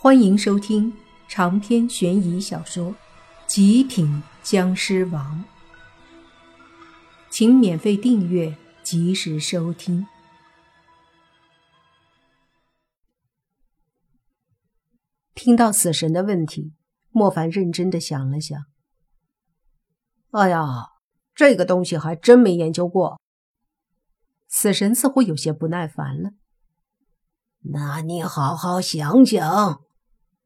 欢迎收听长篇悬疑小说《极品僵尸王》，请免费订阅，及时收听。听到死神的问题，莫凡认真的想了想。哎呀，这个东西还真没研究过。死神似乎有些不耐烦了。那你好好想想。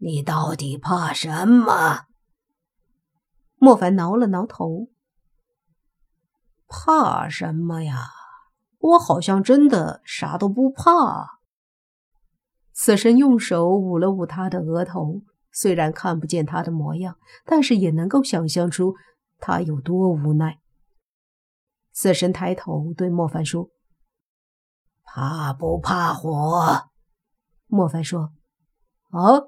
你到底怕什么？莫凡挠了挠头。怕什么呀？我好像真的啥都不怕。死神用手捂了捂他的额头，虽然看不见他的模样，但是也能够想象出他有多无奈。死神抬头对莫凡说：“怕不怕火？”莫凡说：“啊。”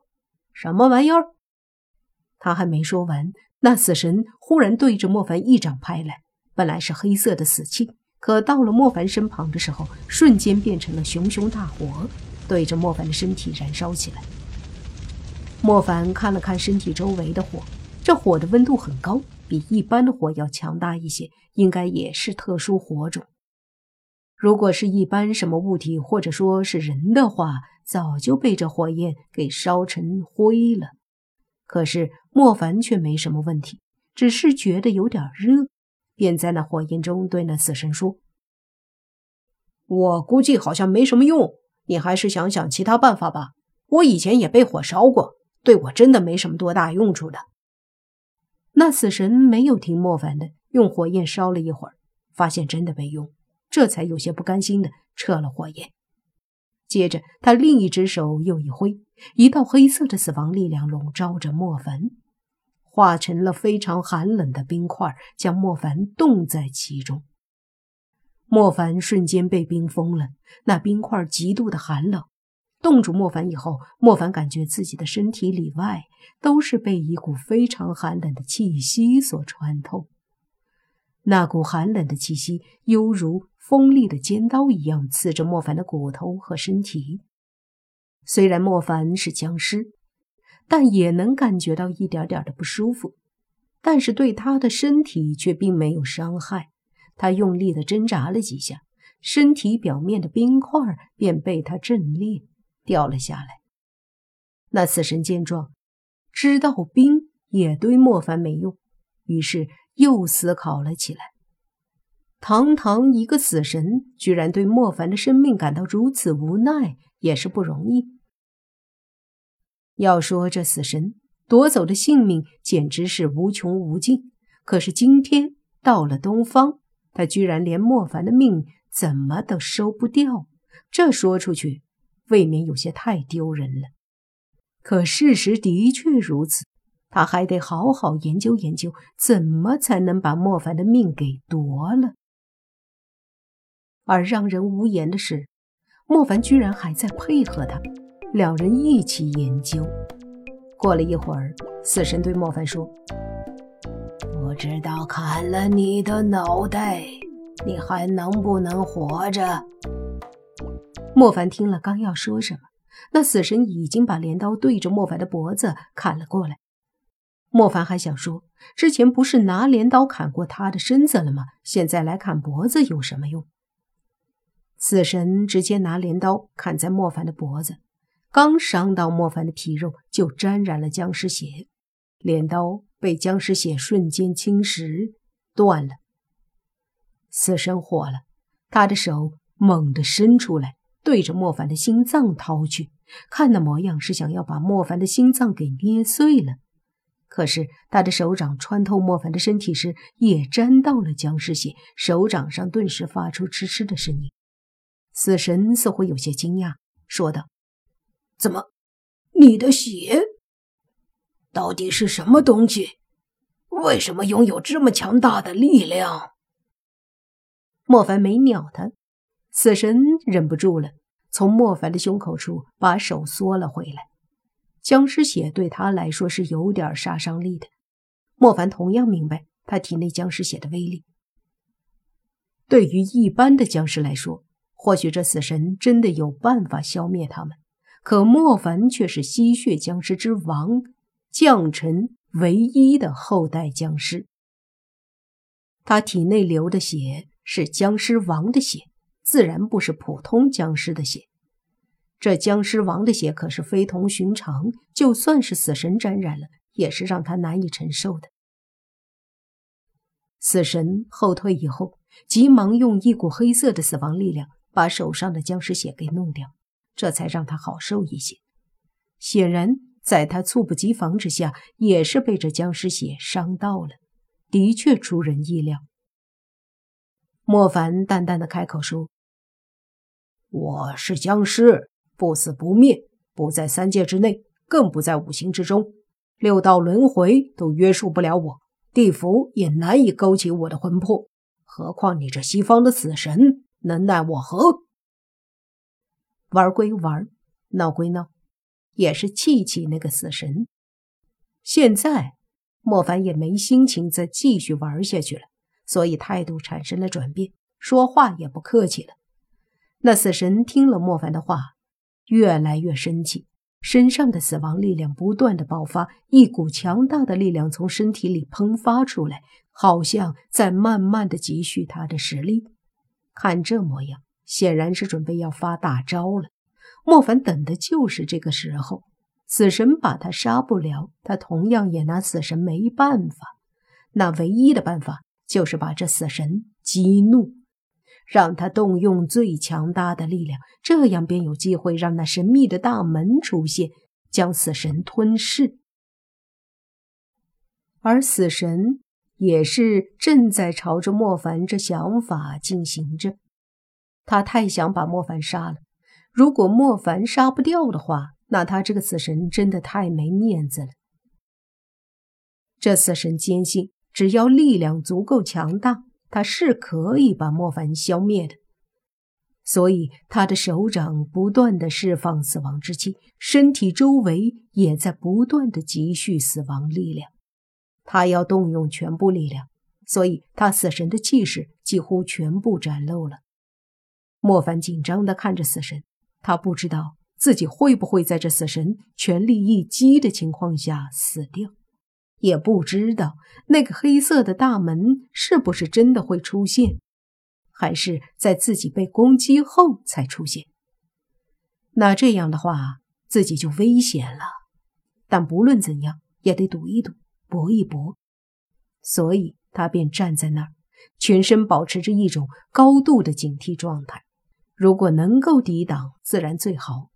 什么玩意儿？他还没说完，那死神忽然对着莫凡一掌拍来。本来是黑色的死气，可到了莫凡身旁的时候，瞬间变成了熊熊大火，对着莫凡的身体燃烧起来。莫凡看了看身体周围的火，这火的温度很高，比一般的火要强大一些，应该也是特殊火种。如果是一般什么物体，或者说是人的话，早就被这火焰给烧成灰了。可是莫凡却没什么问题，只是觉得有点热，便在那火焰中对那死神说：“我估计好像没什么用，你还是想想其他办法吧。我以前也被火烧过，对我真的没什么多大用处的。”那死神没有听莫凡的，用火焰烧了一会儿，发现真的没用，这才有些不甘心的撤了火焰。接着，他另一只手又一挥，一道黑色的死亡力量笼罩着莫凡，化成了非常寒冷的冰块，将莫凡冻在其中。莫凡瞬间被冰封了，那冰块极度的寒冷，冻住莫凡以后，莫凡感觉自己的身体里外都是被一股非常寒冷的气息所穿透。那股寒冷的气息，犹如锋利的尖刀一样刺着莫凡的骨头和身体。虽然莫凡是僵尸，但也能感觉到一点点的不舒服，但是对他的身体却并没有伤害。他用力的挣扎了几下，身体表面的冰块便被他震裂掉了下来。那死神见状，知道冰也对莫凡没用，于是。又思考了起来。堂堂一个死神，居然对莫凡的生命感到如此无奈，也是不容易。要说这死神夺走的性命，简直是无穷无尽。可是今天到了东方，他居然连莫凡的命怎么都收不掉，这说出去，未免有些太丢人了。可事实的确如此。他还得好好研究研究，怎么才能把莫凡的命给夺了。而让人无言的是，莫凡居然还在配合他，两人一起研究。过了一会儿，死神对莫凡说：“不知道砍了你的脑袋，你还能不能活着？”莫凡听了，刚要说什么，那死神已经把镰刀对着莫凡的脖子砍了过来。莫凡还想说，之前不是拿镰刀砍过他的身子了吗？现在来砍脖子有什么用？死神直接拿镰刀砍在莫凡的脖子，刚伤到莫凡的皮肉，就沾染了僵尸血，镰刀被僵尸血瞬间侵蚀断了。死神火了，他的手猛地伸出来，对着莫凡的心脏掏去，看那模样是想要把莫凡的心脏给捏碎了。可是他的手掌穿透莫凡的身体时，也沾到了僵尸血，手掌上顿时发出嗤嗤的声音。死神似乎有些惊讶，说道：“怎么，你的血到底是什么东西？为什么拥有这么强大的力量？”莫凡没鸟他，死神忍不住了，从莫凡的胸口处把手缩了回来。僵尸血对他来说是有点杀伤力的，莫凡同样明白他体内僵尸血的威力。对于一般的僵尸来说，或许这死神真的有办法消灭他们，可莫凡却是吸血僵尸之王，将臣唯一的后代僵尸。他体内流的血是僵尸王的血，自然不是普通僵尸的血。这僵尸王的血可是非同寻常，就算是死神沾染了，也是让他难以承受的。死神后退以后，急忙用一股黑色的死亡力量把手上的僵尸血给弄掉，这才让他好受一些。显然，在他猝不及防之下，也是被这僵尸血伤到了。的确出人意料。莫凡淡淡的开口说：“我是僵尸，不死不灭，不在三界之内，更不在五行之中，六道轮回都约束不了我，地府也难以勾起我的魂魄。何况你这西方的死神，能奈我何？玩归玩，闹归闹，也是气气那个死神。现在。”莫凡也没心情再继续玩下去了，所以态度产生了转变，说话也不客气了。那死神听了莫凡的话，越来越生气，身上的死亡力量不断的爆发，一股强大的力量从身体里喷发出来，好像在慢慢的积蓄他的实力。看这模样，显然是准备要发大招了。莫凡等的就是这个时候。死神把他杀不了，他同样也拿死神没办法。那唯一的办法就是把这死神激怒，让他动用最强大的力量，这样便有机会让那神秘的大门出现，将死神吞噬。而死神也是正在朝着莫凡这想法进行着。他太想把莫凡杀了，如果莫凡杀不掉的话。那他这个死神真的太没面子了。这死神坚信，只要力量足够强大，他是可以把莫凡消灭的。所以，他的手掌不断的释放死亡之气，身体周围也在不断的积蓄死亡力量。他要动用全部力量，所以他死神的气势几乎全部展露了。莫凡紧张的看着死神，他不知道。自己会不会在这死神全力一击的情况下死掉？也不知道那个黑色的大门是不是真的会出现，还是在自己被攻击后才出现。那这样的话，自己就危险了。但不论怎样，也得赌一赌，搏一搏。所以他便站在那儿，全身保持着一种高度的警惕状态。如果能够抵挡，自然最好。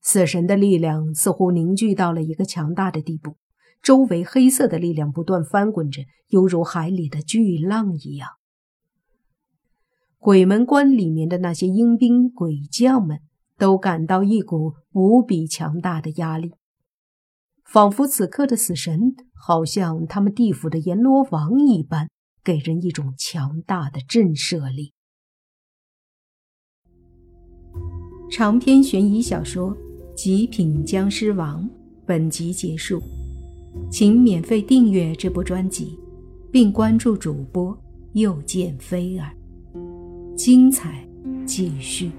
死神的力量似乎凝聚到了一个强大的地步，周围黑色的力量不断翻滚着，犹如海里的巨浪一样。鬼门关里面的那些阴兵鬼将们都感到一股无比强大的压力，仿佛此刻的死神好像他们地府的阎罗王一般，给人一种强大的震慑力。长篇悬疑小说。《极品僵尸王》本集结束，请免费订阅这部专辑，并关注主播又见菲儿，精彩继续。